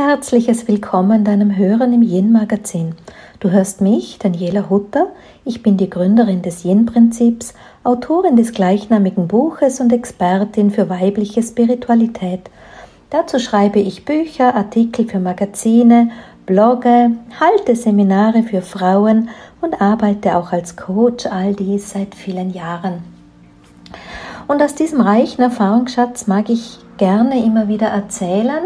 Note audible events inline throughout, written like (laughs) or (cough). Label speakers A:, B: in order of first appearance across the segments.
A: herzliches Willkommen deinem Hören im Yin-Magazin. Du hörst mich, Daniela Hutter. Ich bin die Gründerin des Yin-Prinzips, Autorin des gleichnamigen Buches und Expertin für weibliche Spiritualität. Dazu schreibe ich Bücher, Artikel für Magazine, blogge, halte Seminare für Frauen und arbeite auch als Coach, all dies seit vielen Jahren. Und aus diesem reichen Erfahrungsschatz mag ich gerne immer wieder erzählen,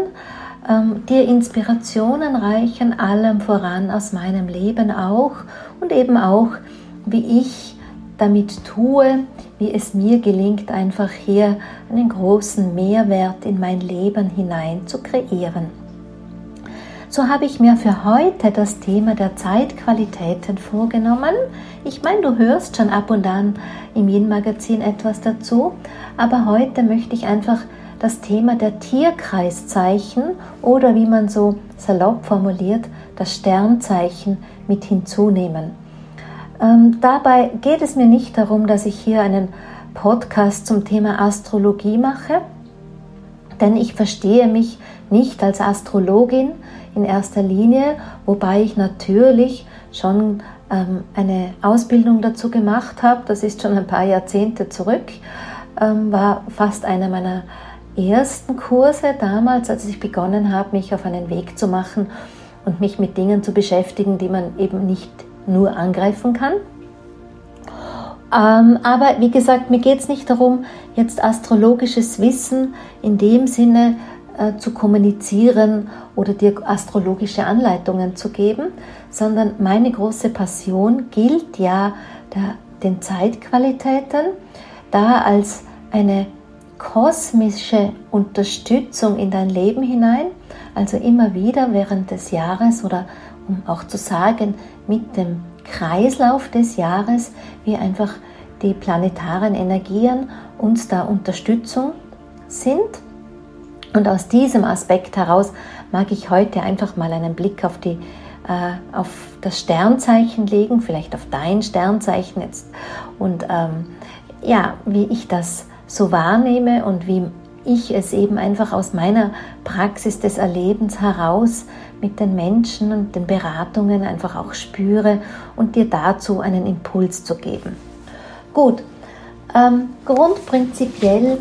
A: ähm, dir Inspirationen reichen, allem voran aus meinem Leben auch und eben auch, wie ich damit tue, wie es mir gelingt, einfach hier einen großen Mehrwert in mein Leben hinein zu kreieren. So habe ich mir für heute das Thema der Zeitqualitäten vorgenommen. Ich meine, du hörst schon ab und an im Yin-Magazin etwas dazu, aber heute möchte ich einfach das Thema der Tierkreiszeichen oder wie man so salopp formuliert, das Sternzeichen mit hinzunehmen. Ähm, dabei geht es mir nicht darum, dass ich hier einen Podcast zum Thema Astrologie mache, denn ich verstehe mich nicht als Astrologin in erster Linie, wobei ich natürlich schon ähm, eine Ausbildung dazu gemacht habe. Das ist schon ein paar Jahrzehnte zurück, ähm, war fast einer meiner ersten Kurse damals, als ich begonnen habe, mich auf einen Weg zu machen und mich mit Dingen zu beschäftigen, die man eben nicht nur angreifen kann. Ähm, aber wie gesagt, mir geht es nicht darum, jetzt astrologisches Wissen in dem Sinne äh, zu kommunizieren oder dir astrologische Anleitungen zu geben, sondern meine große Passion gilt ja der, den Zeitqualitäten, da als eine kosmische Unterstützung in dein Leben hinein, also immer wieder während des Jahres oder um auch zu sagen, mit dem Kreislauf des Jahres, wie einfach die planetaren Energien uns da Unterstützung sind. Und aus diesem Aspekt heraus mag ich heute einfach mal einen Blick auf, die, äh, auf das Sternzeichen legen, vielleicht auf dein Sternzeichen jetzt und ähm, ja, wie ich das so wahrnehme und wie ich es eben einfach aus meiner Praxis des Erlebens heraus mit den Menschen und den Beratungen einfach auch spüre und dir dazu einen Impuls zu geben. Gut, ähm, grundprinzipiell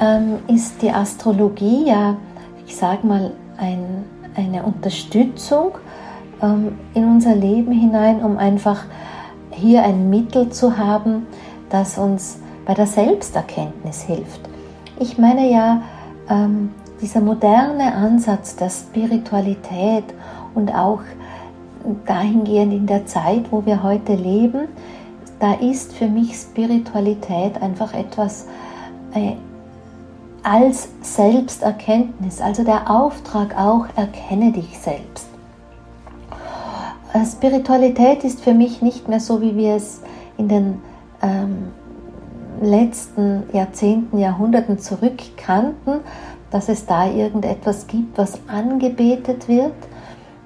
A: ähm, ist die Astrologie ja, ich sage mal, ein, eine Unterstützung ähm, in unser Leben hinein, um einfach hier ein Mittel zu haben, das uns bei der Selbsterkenntnis hilft. Ich meine ja, ähm, dieser moderne Ansatz der Spiritualität und auch dahingehend in der Zeit, wo wir heute leben, da ist für mich Spiritualität einfach etwas äh, als Selbsterkenntnis, also der Auftrag auch, erkenne dich selbst. Äh, Spiritualität ist für mich nicht mehr so, wie wir es in den ähm, letzten Jahrzehnten, Jahrhunderten zurückkannten, dass es da irgendetwas gibt, was angebetet wird.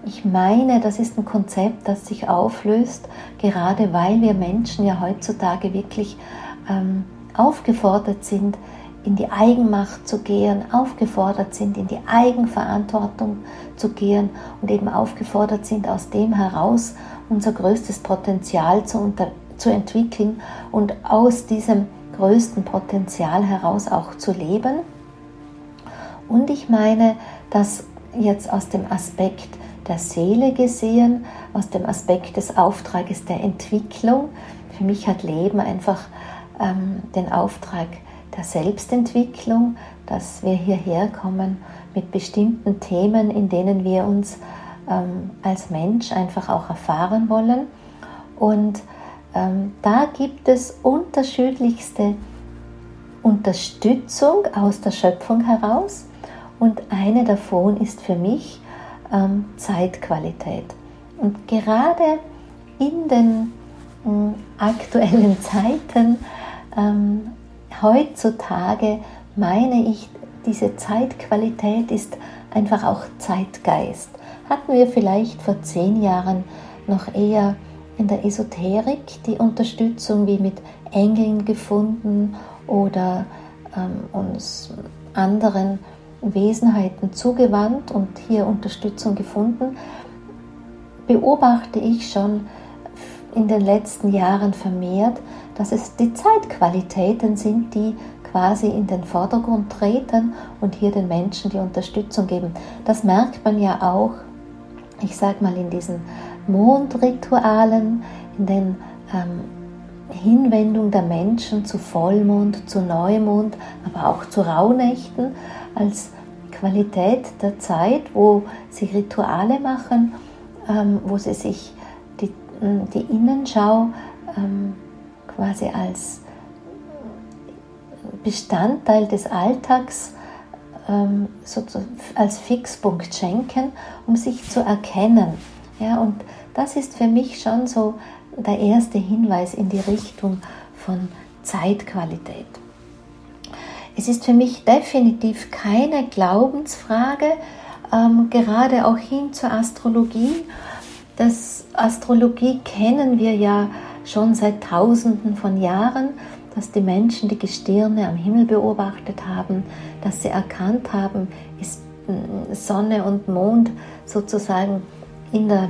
A: Ich meine, das ist ein Konzept, das sich auflöst, gerade weil wir Menschen ja heutzutage wirklich ähm, aufgefordert sind, in die Eigenmacht zu gehen, aufgefordert sind, in die Eigenverantwortung zu gehen und eben aufgefordert sind, aus dem heraus unser größtes Potenzial zu, unter, zu entwickeln und aus diesem größten Potenzial heraus auch zu leben. Und ich meine, dass jetzt aus dem Aspekt der Seele gesehen, aus dem Aspekt des Auftrages der Entwicklung, für mich hat Leben einfach ähm, den Auftrag der Selbstentwicklung, dass wir hierher kommen mit bestimmten Themen, in denen wir uns ähm, als Mensch einfach auch erfahren wollen. Und da gibt es unterschiedlichste Unterstützung aus der Schöpfung heraus und eine davon ist für mich ähm, Zeitqualität. Und gerade in den ähm, aktuellen (laughs) Zeiten ähm, heutzutage meine ich, diese Zeitqualität ist einfach auch Zeitgeist. Hatten wir vielleicht vor zehn Jahren noch eher in der Esoterik die Unterstützung wie mit Engeln gefunden oder ähm, uns anderen Wesenheiten zugewandt und hier Unterstützung gefunden, beobachte ich schon in den letzten Jahren vermehrt, dass es die Zeitqualitäten sind, die quasi in den Vordergrund treten und hier den Menschen die Unterstützung geben. Das merkt man ja auch, ich sage mal, in diesen Mondritualen, in den ähm, Hinwendung der Menschen zu Vollmond, zu Neumond, aber auch zu Rauhnächten als Qualität der Zeit, wo sie Rituale machen, ähm, wo sie sich die, die Innenschau ähm, quasi als Bestandteil des Alltags ähm, als Fixpunkt schenken, um sich zu erkennen. Ja, und das ist für mich schon so der erste Hinweis in die Richtung von Zeitqualität. Es ist für mich definitiv keine Glaubensfrage, ähm, gerade auch hin zur Astrologie. Das Astrologie kennen wir ja schon seit Tausenden von Jahren, dass die Menschen die Gestirne am Himmel beobachtet haben, dass sie erkannt haben, ist mm, Sonne und Mond sozusagen in der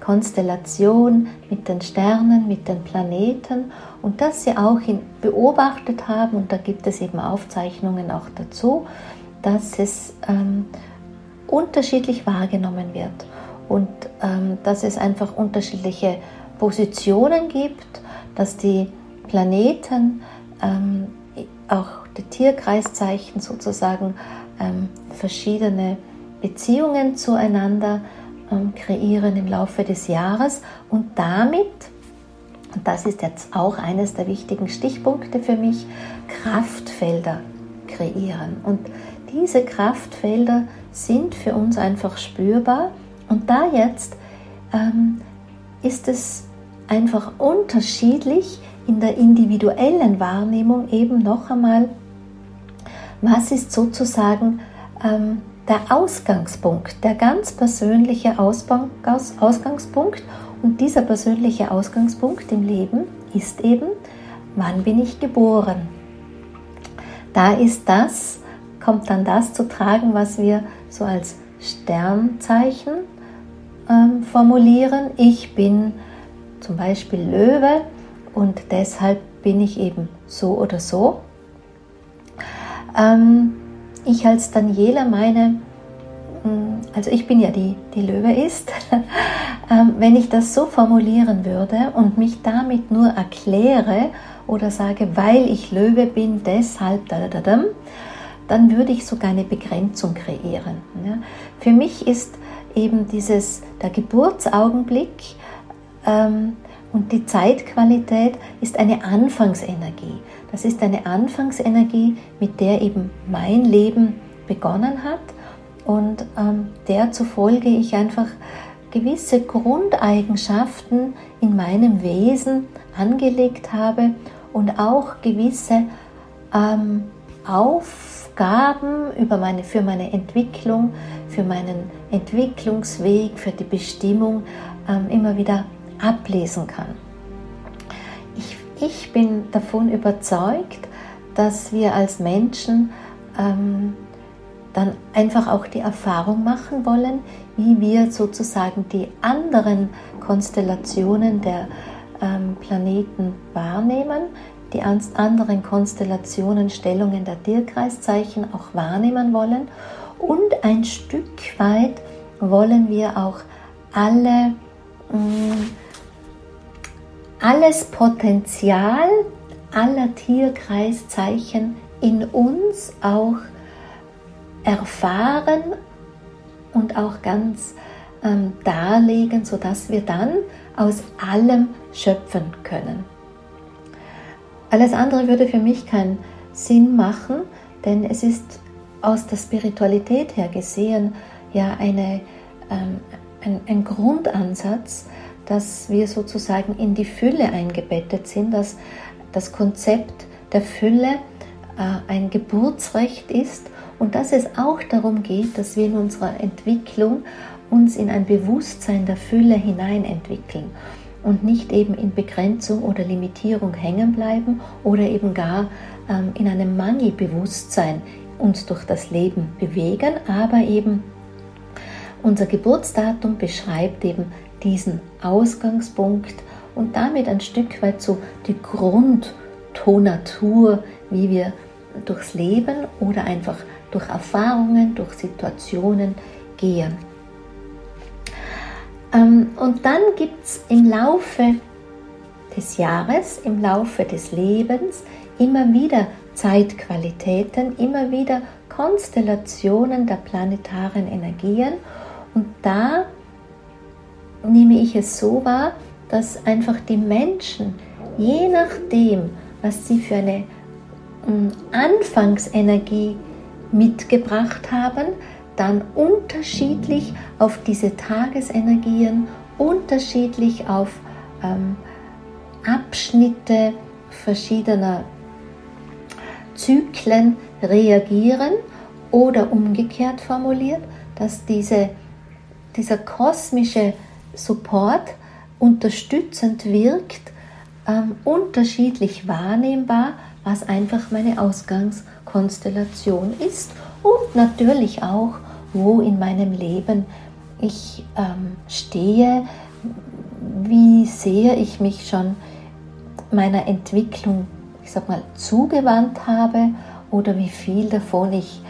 A: Konstellation mit den Sternen, mit den Planeten und dass sie auch beobachtet haben, und da gibt es eben Aufzeichnungen auch dazu, dass es ähm, unterschiedlich wahrgenommen wird und ähm, dass es einfach unterschiedliche Positionen gibt, dass die Planeten, ähm, auch die Tierkreiszeichen sozusagen ähm, verschiedene Beziehungen zueinander ähm, kreieren im Laufe des Jahres und damit, und das ist jetzt auch eines der wichtigen Stichpunkte für mich, Kraftfelder kreieren. Und diese Kraftfelder sind für uns einfach spürbar und da jetzt ähm, ist es einfach unterschiedlich in der individuellen Wahrnehmung eben noch einmal, was ist sozusagen ähm, der Ausgangspunkt, der ganz persönliche Ausgangspunkt. Und dieser persönliche Ausgangspunkt im Leben ist eben, wann bin ich geboren? Da ist das, kommt dann das zu tragen, was wir so als Sternzeichen ähm, formulieren. Ich bin zum Beispiel Löwe und deshalb bin ich eben so oder so. Ähm, ich als Daniela meine, hm, also ich bin ja die, die Löwe ist, (laughs) ähm, wenn ich das so formulieren würde und mich damit nur erkläre oder sage, weil ich Löwe bin, deshalb, da, da, da, dann würde ich sogar eine Begrenzung kreieren. Für mich ist eben dieses, der Geburtsaugenblick ähm, und die Zeitqualität ist eine Anfangsenergie. Das ist eine Anfangsenergie, mit der eben mein Leben begonnen hat und ähm, der zufolge ich einfach gewisse Grundeigenschaften in meinem Wesen angelegt habe und auch gewisse ähm, Aufgaben über meine, für meine Entwicklung, für meinen Entwicklungsweg, für die Bestimmung ähm, immer wieder ablesen kann. Ich, bin davon überzeugt, dass wir als Menschen ähm, dann einfach auch die Erfahrung machen wollen, wie wir sozusagen die anderen Konstellationen der ähm, Planeten wahrnehmen, die anderen Konstellationen, Stellungen der Tierkreiszeichen auch wahrnehmen wollen. Und ein Stück weit wollen wir auch alle mh, mm, alles Potenzial aller Tierkreiszeichen in uns auch erfahren und auch ganz ähm, darlegen, sodass wir dann aus allem schöpfen können. Alles andere würde für mich keinen Sinn machen, denn es ist aus der Spiritualität her gesehen ja eine, ähm, ein, ein Grundansatz, dass wir sozusagen in die Fülle eingebettet sind, dass das Konzept der Fülle äh, ein Geburtsrecht ist und dass es auch darum geht, dass wir in unserer Entwicklung uns in ein Bewusstsein der Fülle hinein entwickeln und nicht eben in Begrenzung oder Limitierung hängen bleiben oder eben gar ähm, in einem Mangelbewusstsein uns durch das Leben bewegen, aber eben unser Geburtsdatum beschreibt eben diesen Ausgangspunkt und damit ein Stück weit so die Grundtonatur, wie wir durchs Leben oder einfach durch Erfahrungen, durch Situationen gehen. Ähm, und dann gibt es im Laufe des Jahres, im Laufe des Lebens immer wieder Zeitqualitäten, immer wieder Konstellationen der planetaren Energien. Und da nehme ich es so wahr, dass einfach die Menschen, je nachdem, was sie für eine hm, Anfangsenergie mitgebracht haben, dann unterschiedlich auf diese Tagesenergien, unterschiedlich auf ähm, Abschnitte verschiedener Zyklen reagieren oder umgekehrt formuliert, dass diese, dieser kosmische Support unterstützend wirkt, ähm, unterschiedlich wahrnehmbar, was einfach meine Ausgangskonstellation ist und natürlich auch, wo in meinem Leben ich ähm, stehe, wie sehr ich mich schon meiner Entwicklung, ich sag mal, zugewandt habe oder wie viel davon ich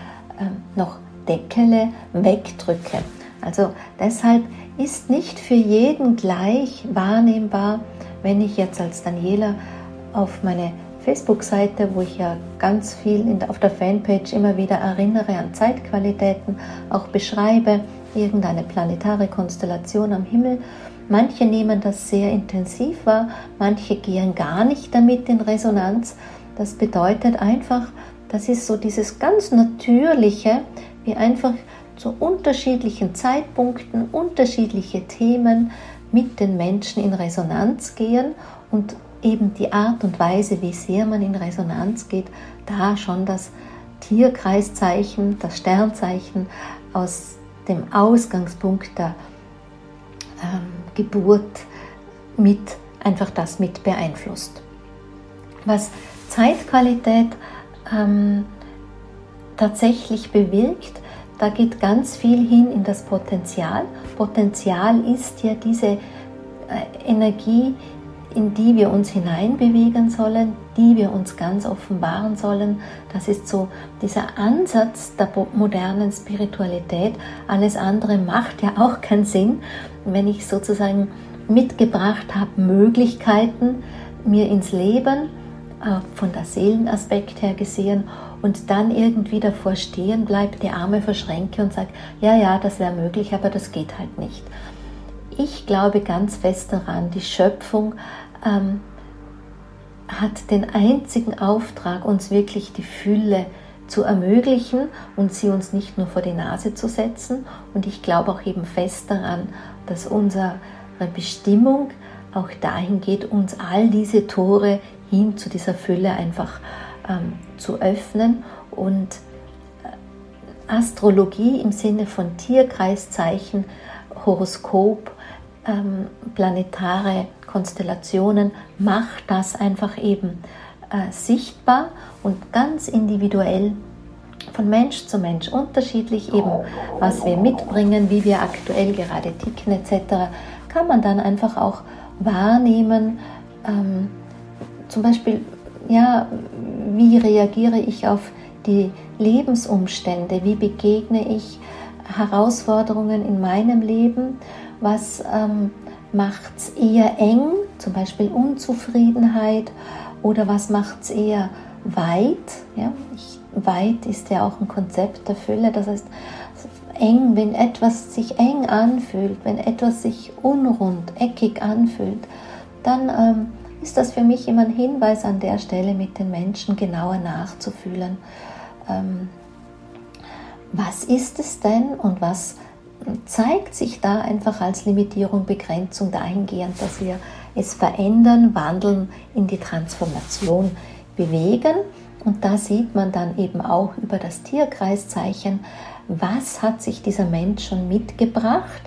A: ähm, noch deckele, wegdrücke. Also deshalb ist nicht für jeden gleich wahrnehmbar, wenn ich jetzt als Daniela auf meine Facebook-Seite, wo ich ja ganz viel auf der Fanpage immer wieder erinnere an Zeitqualitäten, auch beschreibe, irgendeine planetare Konstellation am Himmel. Manche nehmen das sehr intensiv wahr, manche gehen gar nicht damit in Resonanz. Das bedeutet einfach, das ist so dieses ganz Natürliche, wie einfach zu unterschiedlichen Zeitpunkten unterschiedliche Themen mit den Menschen in Resonanz gehen und eben die Art und Weise, wie sehr man in Resonanz geht, da schon das Tierkreiszeichen, das Sternzeichen aus dem Ausgangspunkt der ähm, Geburt mit einfach das mit beeinflusst. Was Zeitqualität ähm, tatsächlich bewirkt, da geht ganz viel hin in das Potenzial. Potenzial ist ja diese äh, Energie, in die wir uns hineinbewegen sollen, die wir uns ganz offenbaren sollen. Das ist so dieser Ansatz der modernen Spiritualität. Alles andere macht ja auch keinen Sinn, wenn ich sozusagen mitgebracht habe, Möglichkeiten mir ins Leben von der Seelenaspekt her gesehen und dann irgendwie davor stehen bleibt, die Arme verschränke und sage, ja, ja, das wäre möglich, aber das geht halt nicht. Ich glaube ganz fest daran, die Schöpfung ähm, hat den einzigen Auftrag, uns wirklich die Fülle zu ermöglichen und sie uns nicht nur vor die Nase zu setzen. Und ich glaube auch eben fest daran, dass unsere Bestimmung auch dahin geht, uns all diese Tore hin zu dieser Fülle einfach ähm, zu öffnen und äh, Astrologie im Sinne von Tierkreiszeichen, Horoskop, ähm, planetare Konstellationen macht das einfach eben äh, sichtbar und ganz individuell von Mensch zu Mensch unterschiedlich eben, was wir mitbringen, wie wir aktuell gerade ticken etc., kann man dann einfach auch wahrnehmen, ähm, zum Beispiel, ja, wie reagiere ich auf die Lebensumstände, wie begegne ich Herausforderungen in meinem Leben, was ähm, macht es eher eng, zum Beispiel Unzufriedenheit, oder was macht es eher weit. Ja? Ich, weit ist ja auch ein Konzept der Fülle, das heißt eng, wenn etwas sich eng anfühlt, wenn etwas sich unrund, eckig anfühlt, dann ähm, ist das für mich immer ein Hinweis an der Stelle mit den Menschen genauer nachzufühlen. Ähm, was ist es denn und was zeigt sich da einfach als Limitierung, Begrenzung dahingehend, dass wir es verändern, wandeln, in die Transformation bewegen. Und da sieht man dann eben auch über das Tierkreiszeichen, was hat sich dieser Mensch schon mitgebracht,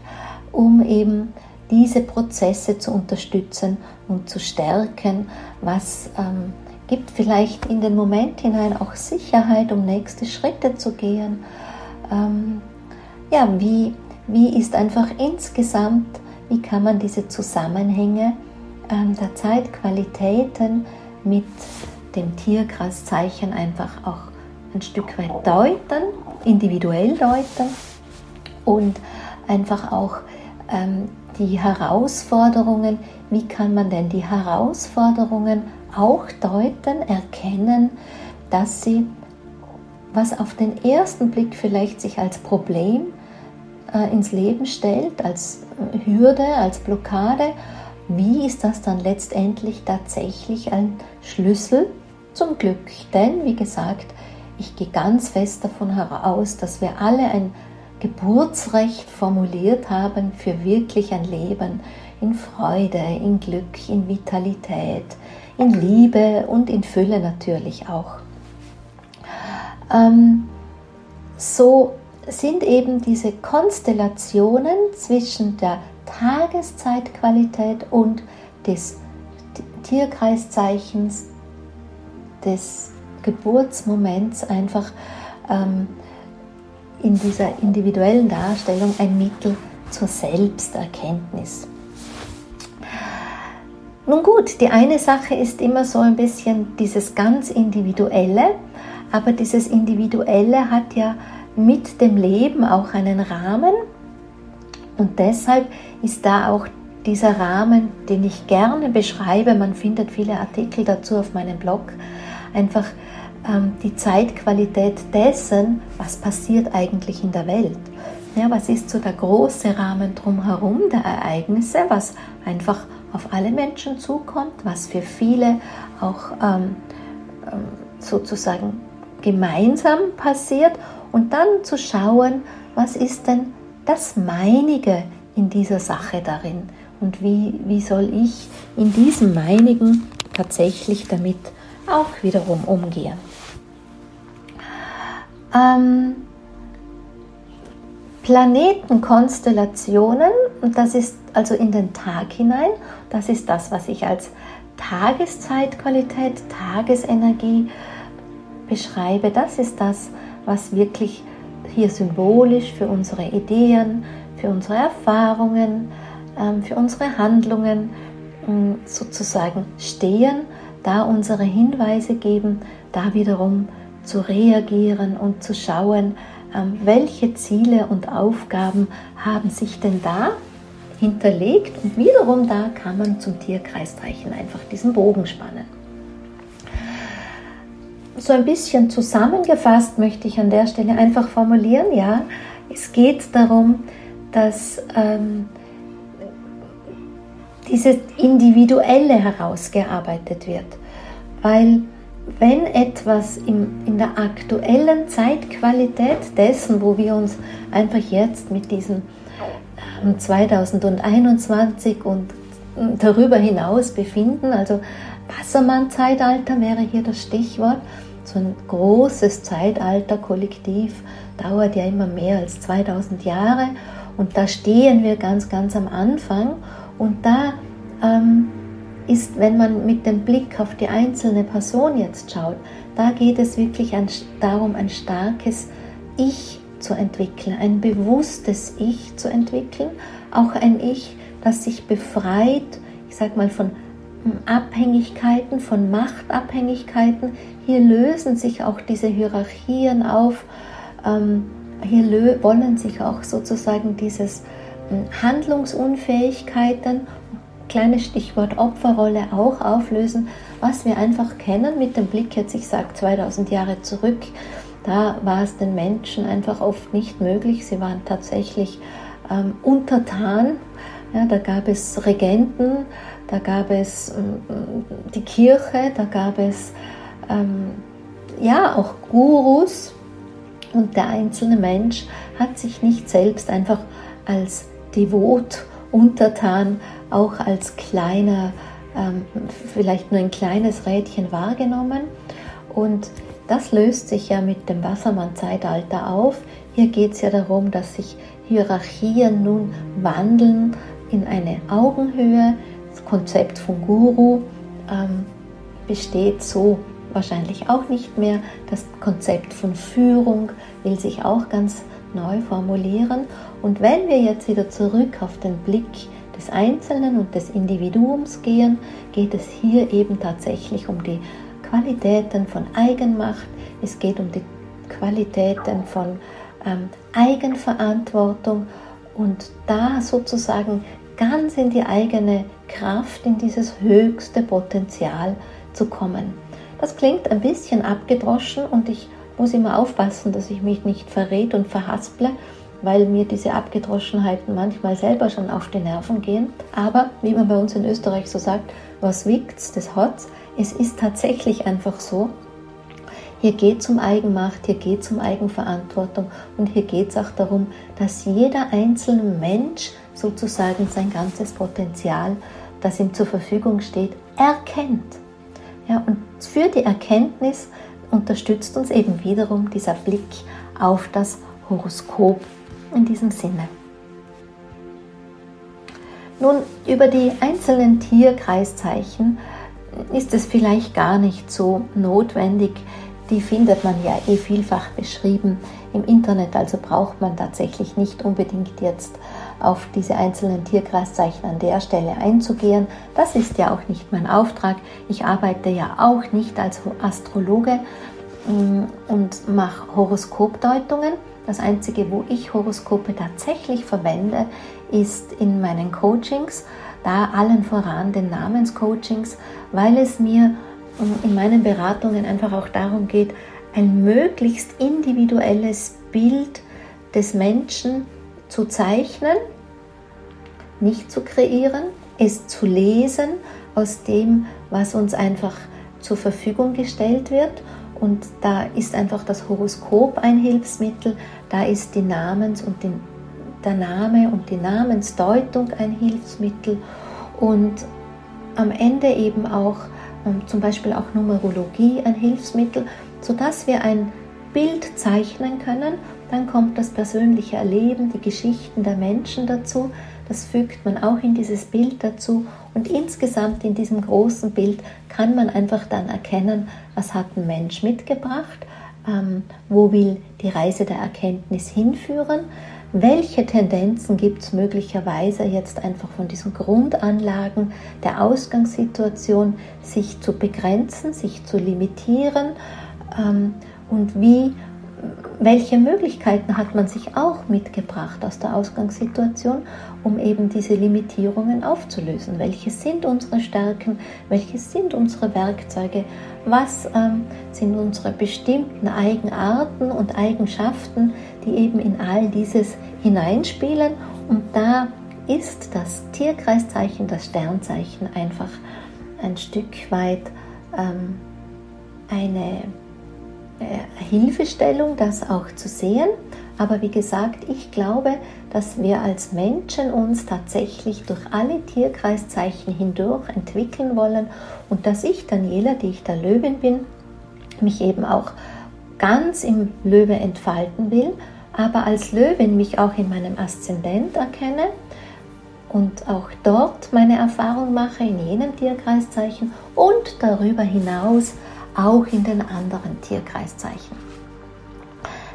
A: um eben diese Prozesse zu unterstützen und zu stärken, was ähm, gibt vielleicht in den Moment hinein auch Sicherheit, um nächste Schritte zu gehen. Ähm, ja, wie, wie ist einfach insgesamt, wie kann man diese Zusammenhänge ähm, der Zeitqualitäten mit dem Tierkreiszeichen einfach auch ein Stück weit deuten, individuell deuten und einfach auch ähm, die Herausforderungen, wie kann man denn die Herausforderungen auch deuten, erkennen, dass sie, was auf den ersten Blick vielleicht sich als Problem äh, ins Leben stellt, als Hürde, als Blockade, wie ist das dann letztendlich tatsächlich ein Schlüssel zum Glück? Denn, wie gesagt, ich gehe ganz fest davon heraus, dass wir alle ein Geburtsrecht formuliert haben für wirklich ein Leben in Freude, in Glück, in Vitalität, in Liebe und in Fülle natürlich auch. Ähm, so sind eben diese Konstellationen zwischen der Tageszeitqualität und des Tierkreiszeichens des Geburtsmoments einfach ähm, in dieser individuellen Darstellung ein Mittel zur Selbsterkenntnis. Nun gut, die eine Sache ist immer so ein bisschen dieses ganz Individuelle, aber dieses Individuelle hat ja mit dem Leben auch einen Rahmen und deshalb ist da auch dieser Rahmen, den ich gerne beschreibe, man findet viele Artikel dazu auf meinem Blog, einfach die Zeitqualität dessen, was passiert eigentlich in der Welt. Ja, was ist so der große Rahmen drumherum der Ereignisse, was einfach auf alle Menschen zukommt, was für viele auch ähm, ähm sozusagen gemeinsam passiert und dann zu schauen, was ist denn das Meinige in dieser Sache darin und wie, wie soll ich in diesem Meinigen tatsächlich damit auch wiederum umgehen. Ähm, Planetenkonstellationen, und das ist also in den Tag hinein, das ist das, was ich als Tageszeitqualität, Tagesenergie beschreibe, das ist das, was wirklich hier symbolisch für unsere Ideen, für unsere Erfahrungen, ähm, für unsere Handlungen ähm, sozusagen stehen, da unsere Hinweise geben, da wiederum zu reagieren und zu schauen, ähm, welche Ziele und Aufgaben haben sich denn da hinterlegt und wiederum da kann man zum Tierkreisstreichen einfach diesen Bogen spannen. So ein bisschen zusammengefasst möchte ich an der Stelle einfach formulieren, ja, es geht darum, dass ähm, dieses Individuelle herausgearbeitet wird, weil wenn etwas im, in der aktuellen Zeitqualität dessen, wo wir uns einfach jetzt mit diesem 2021 ähm, und darüber hinaus befinden, also Wassermann-Zeitalter wäre hier das Stichwort, so ein großes Zeitalter kollektiv dauert ja immer mehr als 2000 Jahre und da stehen wir ganz, ganz am Anfang und da ähm, ist, wenn man mit dem Blick auf die einzelne Person jetzt schaut, da geht es wirklich ein, darum, ein starkes Ich zu entwickeln, ein bewusstes Ich zu entwickeln, auch ein Ich, das sich befreit, ich sag mal, von hm, Abhängigkeiten, von Machtabhängigkeiten. Hier lösen sich auch diese Hierarchien auf. Ähm, hier wollen sich auch sozusagen dieses hm, Handlungsunfähigkeiten kleines Stichwort Opferrolle auch auflösen, was wir einfach kennen mit dem Blick jetzt, ich sage 2000 Jahre zurück, da war es den Menschen einfach oft nicht möglich. Sie waren tatsächlich ähm, untertan. Ja, da gab es Regenten, da gab es ähm, die Kirche, da gab es ähm, ja auch Gurus und der einzelne Mensch hat sich nicht selbst einfach als devot untertan auch als kleiner, ähm, vielleicht nur ein kleines Rädchen wahrgenommen. Und das löst sich ja mit dem Wassermann-Zeitalter auf. Hier geht es ja darum, dass sich Hierarchien nun wandeln in eine Augenhöhe. Das Konzept von Guru, ähm, besteht so wahrscheinlich auch nicht mehr. Das Konzept von Führung will sich auch ganz neu formulieren. Und wenn wir jetzt wieder zurück auf den Blick des Einzelnen und des Individuums gehen, geht es hier eben tatsächlich um die Qualitäten von Eigenmacht, es geht um die Qualitäten von ähm, Eigenverantwortung und da sozusagen ganz in die eigene Kraft, in dieses höchste Potenzial zu kommen. Das klingt ein bisschen abgedroschen und ich muss immer aufpassen, dass ich mich nicht verrät und verhasple, weil mir diese Abgedroschenheiten manchmal selber schon auf die Nerven gehen. Aber wie man bei uns in Österreich so sagt, was wiegt's, das hat's. Es ist tatsächlich einfach so. Hier geht es um Eigenmacht, hier geht es um Eigenverantwortung und hier geht es auch darum, dass jeder einzelne Mensch sozusagen sein ganzes Potenzial, das ihm zur Verfügung steht, erkennt. Ja, und für die Erkenntnis unterstützt uns eben wiederum dieser Blick auf das Horoskop in diesem Sinne. Nun, über die einzelnen Tierkreiszeichen ist es vielleicht gar nicht so notwendig. Die findet man ja eh vielfach beschrieben im Internet, also braucht man tatsächlich nicht unbedingt jetzt auf diese einzelnen Tierkreiszeichen an der Stelle einzugehen. Das ist ja auch nicht mein Auftrag. Ich arbeite ja auch nicht als Astrologe mm, und mache Horoskopdeutungen. Das Einzige, wo ich Horoskope tatsächlich verwende, ist in meinen Coachings, da allen voran den Namenscoachings, weil es mir mm, in meinen Beratungen einfach auch darum geht, ein möglichst individuelles Bild des Menschen zu zeichnen, nicht zu kreieren, es zu lesen aus dem, was uns einfach zur Verfügung gestellt wird. Und da ist einfach das Horoskop ein Hilfsmittel, da ist die Namens- und die, der Name und die Namensdeutung ein Hilfsmittel und am Ende eben auch ähm, zum Beispiel auch Numerologie ein Hilfsmittel, sodass wir ein Bild zeichnen können dann kommt das persönliche Erleben, die Geschichten der Menschen dazu. Das fügt man auch in dieses Bild dazu. Und insgesamt in diesem großen Bild kann man einfach dann erkennen, was hat ein Mensch mitgebracht, ähm, wo will die Reise der Erkenntnis hinführen, welche Tendenzen gibt es möglicherweise jetzt einfach von diesen Grundanlagen der Ausgangssituation, sich zu begrenzen, sich zu limitieren ähm, und wie welche Möglichkeiten hat man sich auch mitgebracht aus der Ausgangssituation, um eben diese Limitierungen aufzulösen? Welche sind unsere Stärken? Welche sind unsere Werkzeuge? Was ähm, sind unsere bestimmten Eigenarten und Eigenschaften, die eben in all dieses hineinspielen? Und da ist das Tierkreiszeichen, das Sternzeichen einfach ein Stück weit ähm, eine Hilfestellung, das auch zu sehen. Aber wie gesagt, ich glaube, dass wir als Menschen uns tatsächlich durch alle Tierkreiszeichen hindurch entwickeln wollen und dass ich, Daniela, die ich der Löwin bin, mich eben auch ganz im Löwe entfalten will, aber als Löwin mich auch in meinem Aszendent erkenne und auch dort meine Erfahrung mache in jenem Tierkreiszeichen und darüber hinaus auch in den anderen Tierkreiszeichen.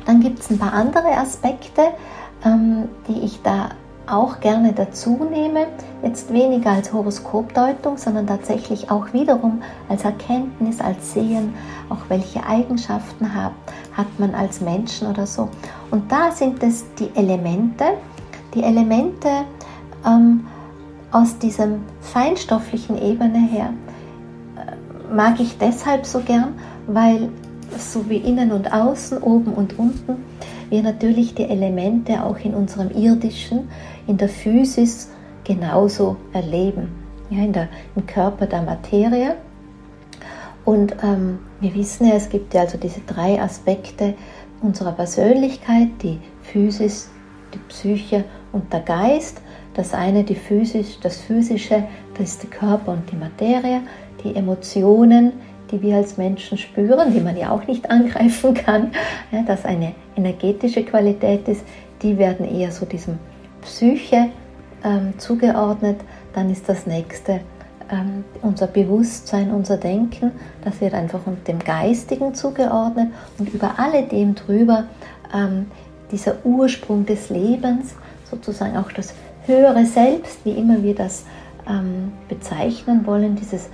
A: Dann gibt es ein paar andere Aspekte, ähm, die ich da auch gerne dazu nehme. Jetzt weniger als Horoskopdeutung, sondern tatsächlich auch wiederum als Erkenntnis, als Sehen, auch welche Eigenschaften hat, hat man als Menschen oder so. Und da sind es die Elemente, die Elemente ähm, aus diesem feinstofflichen Ebene her, mag ich deshalb so gern, weil so wie innen und außen, oben und unten, wir natürlich die Elemente auch in unserem irdischen, in der Physis genauso erleben, ja, in der, im Körper der Materie. Und ähm, wir wissen ja, es gibt ja also diese drei Aspekte unserer Persönlichkeit, die Physis, die Psyche und der Geist. Das eine, die Physis, das Physische, das ist der Körper und die Materie die Emotionen, die wir als Menschen spüren, die man ja auch nicht angreifen kann, ja, dass eine energetische Qualität ist, die werden eher so diesem Psyche ähm, zugeordnet. Dann ist das nächste ähm, unser Bewusstsein, unser Denken, das wird einfach dem Geistigen zugeordnet und über alledem drüber ähm, dieser Ursprung des Lebens, sozusagen auch das höhere Selbst, wie immer wir das ähm, bezeichnen wollen, dieses,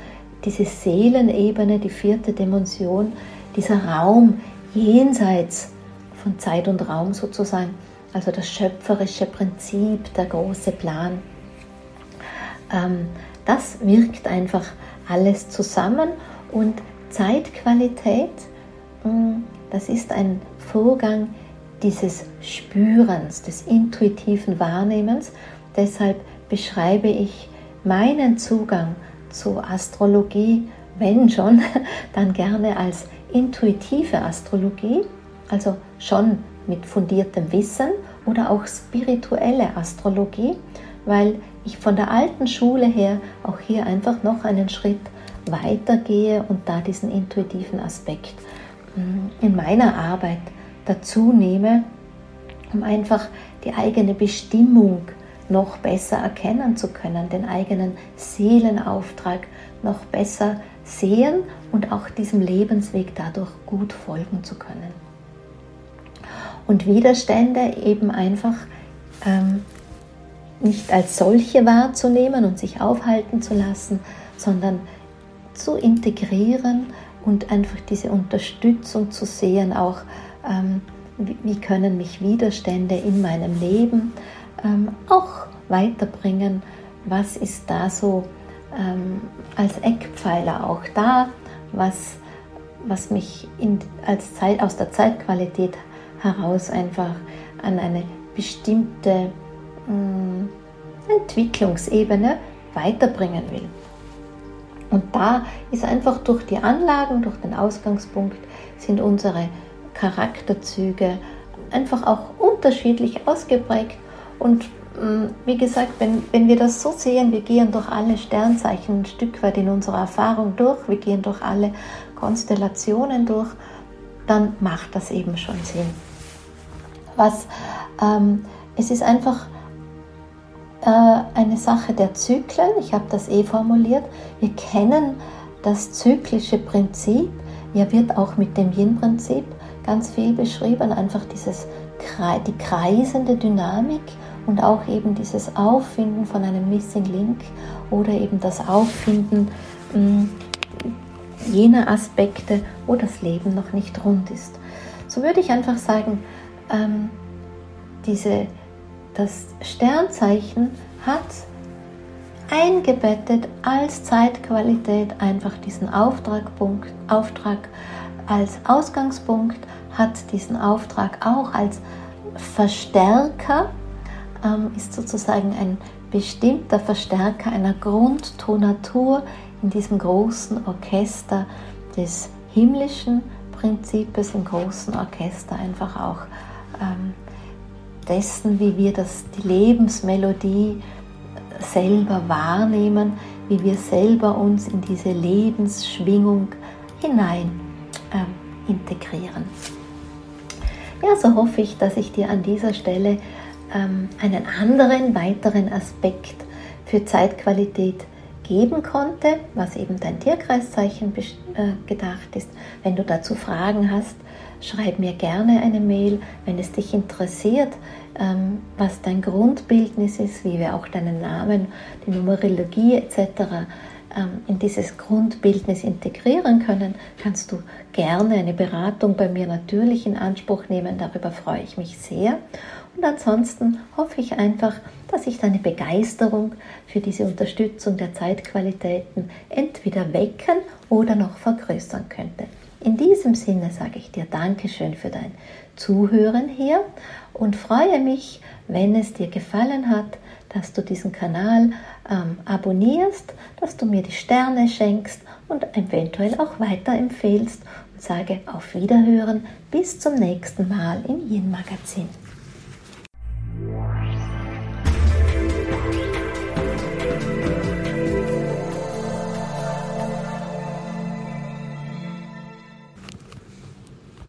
A: diese Seelenebene, die vierte Dimension, dieser Raum jenseits von Zeit und Raum sozusagen, also das schöpferische Prinzip, der große Plan. Ähm, das wirkt einfach alles zusammen und Zeitqualität, mm, das ist ein Vorgang dieses Spürens, des intuitiven Wahrnehmens. Deshalb beschreibe ich meinen Zugang zur Astrologie, wenn schon, (laughs) dann gerne als intuitive Astrologie, also schon mit fundiertem Wissen oder auch spirituelle Astrologie, weil ich von der alten Schule her auch hier einfach noch einen Schritt weitergehe und da diesen intuitiven Aspekt mm, in meiner Arbeit dazu nehme, um einfach die eigene Bestimmung noch besser erkennen zu können, den eigenen Seelenauftrag noch besser sehen und auch diesem Lebensweg dadurch gut folgen zu können. Und Widerstände eben einfach ähm, nicht als solche wahrzunehmen und sich aufhalten zu lassen, sondern zu integrieren und einfach diese Unterstützung zu sehen, auch ähm, wie, wie, können mich Widerstände in meinem Leben ähm, auch weiterbringen, was ist da so ähm, als Eckpfeiler auch da, was, was mich in, als Zeit, aus der Zeitqualität heraus einfach an eine bestimmte Mm, Entwicklungsebene weiterbringen will. Und da ist einfach durch die Anlagen, durch den Ausgangspunkt, sind unsere Charakterzüge einfach auch unterschiedlich ausgeprägt. Und mm, wie gesagt, wenn, wenn wir das so sehen, wir gehen durch alle Sternzeichen ein Stück weit in unserer Erfahrung durch, wir gehen durch alle Konstellationen durch, dann macht das eben schon Sinn. Was ähm, es ist einfach äh, eine Sache der Zyklen. Ich habe das eh formuliert. Wir kennen das zyklische Prinzip. Ja, wird auch mit dem Yin-Prinzip ganz viel beschrieben. Einfach dieses, die kreisende Dynamik und auch eben dieses Auffinden von einem Missing Link oder eben das Auffinden mh, hm, jener Aspekte, wo das Leben noch nicht rund ist. So würde ich einfach sagen, ähm, diese das Sternzeichen hat eingebettet als Zeitqualität einfach diesen Auftragpunkt, Auftrag als Ausgangspunkt, hat diesen Auftrag auch als Verstärker, ähm, ist sozusagen ein bestimmter Verstärker einer Grundtonatur in diesem großen Orchester des himmlischen Prinzips, im großen Orchester einfach auch ähm, dessen, wie wir das, die Lebensmelodie selber wahrnehmen, wie wir selber uns in diese Lebensschwingung hinein äh, integrieren. Ja, so hoffe ich, dass ich dir an dieser Stelle einen anderen, weiteren Aspekt für Zeitqualität geben konnte, was eben dein Tierkreiszeichen äh, gedacht ist. Wenn du dazu Fragen hast, schreib mir gerne eine Mail, wenn es dich interessiert, ähm, was dein Grundbildnis ist, wie wir auch deinen Namen, die Numerologie etc. Ähm, in dieses Grundbildnis integrieren können, kannst du gerne eine Beratung bei mir natürlich in Anspruch nehmen. Darüber freue ich mich sehr. Und ansonsten hoffe ich einfach, dass ich deine Begeisterung für diese Unterstützung der Zeitqualitäten entweder wecken oder noch vergrößern könnte. In diesem Sinne sage ich dir Dankeschön für dein Zuhören hier und freue mich, wenn es dir gefallen hat, dass du diesen Kanal ähm, abonnierst, dass du mir die Sterne schenkst und eventuell auch weiterempfehlst und sage auf Wiederhören bis zum nächsten Mal im Yin Magazin.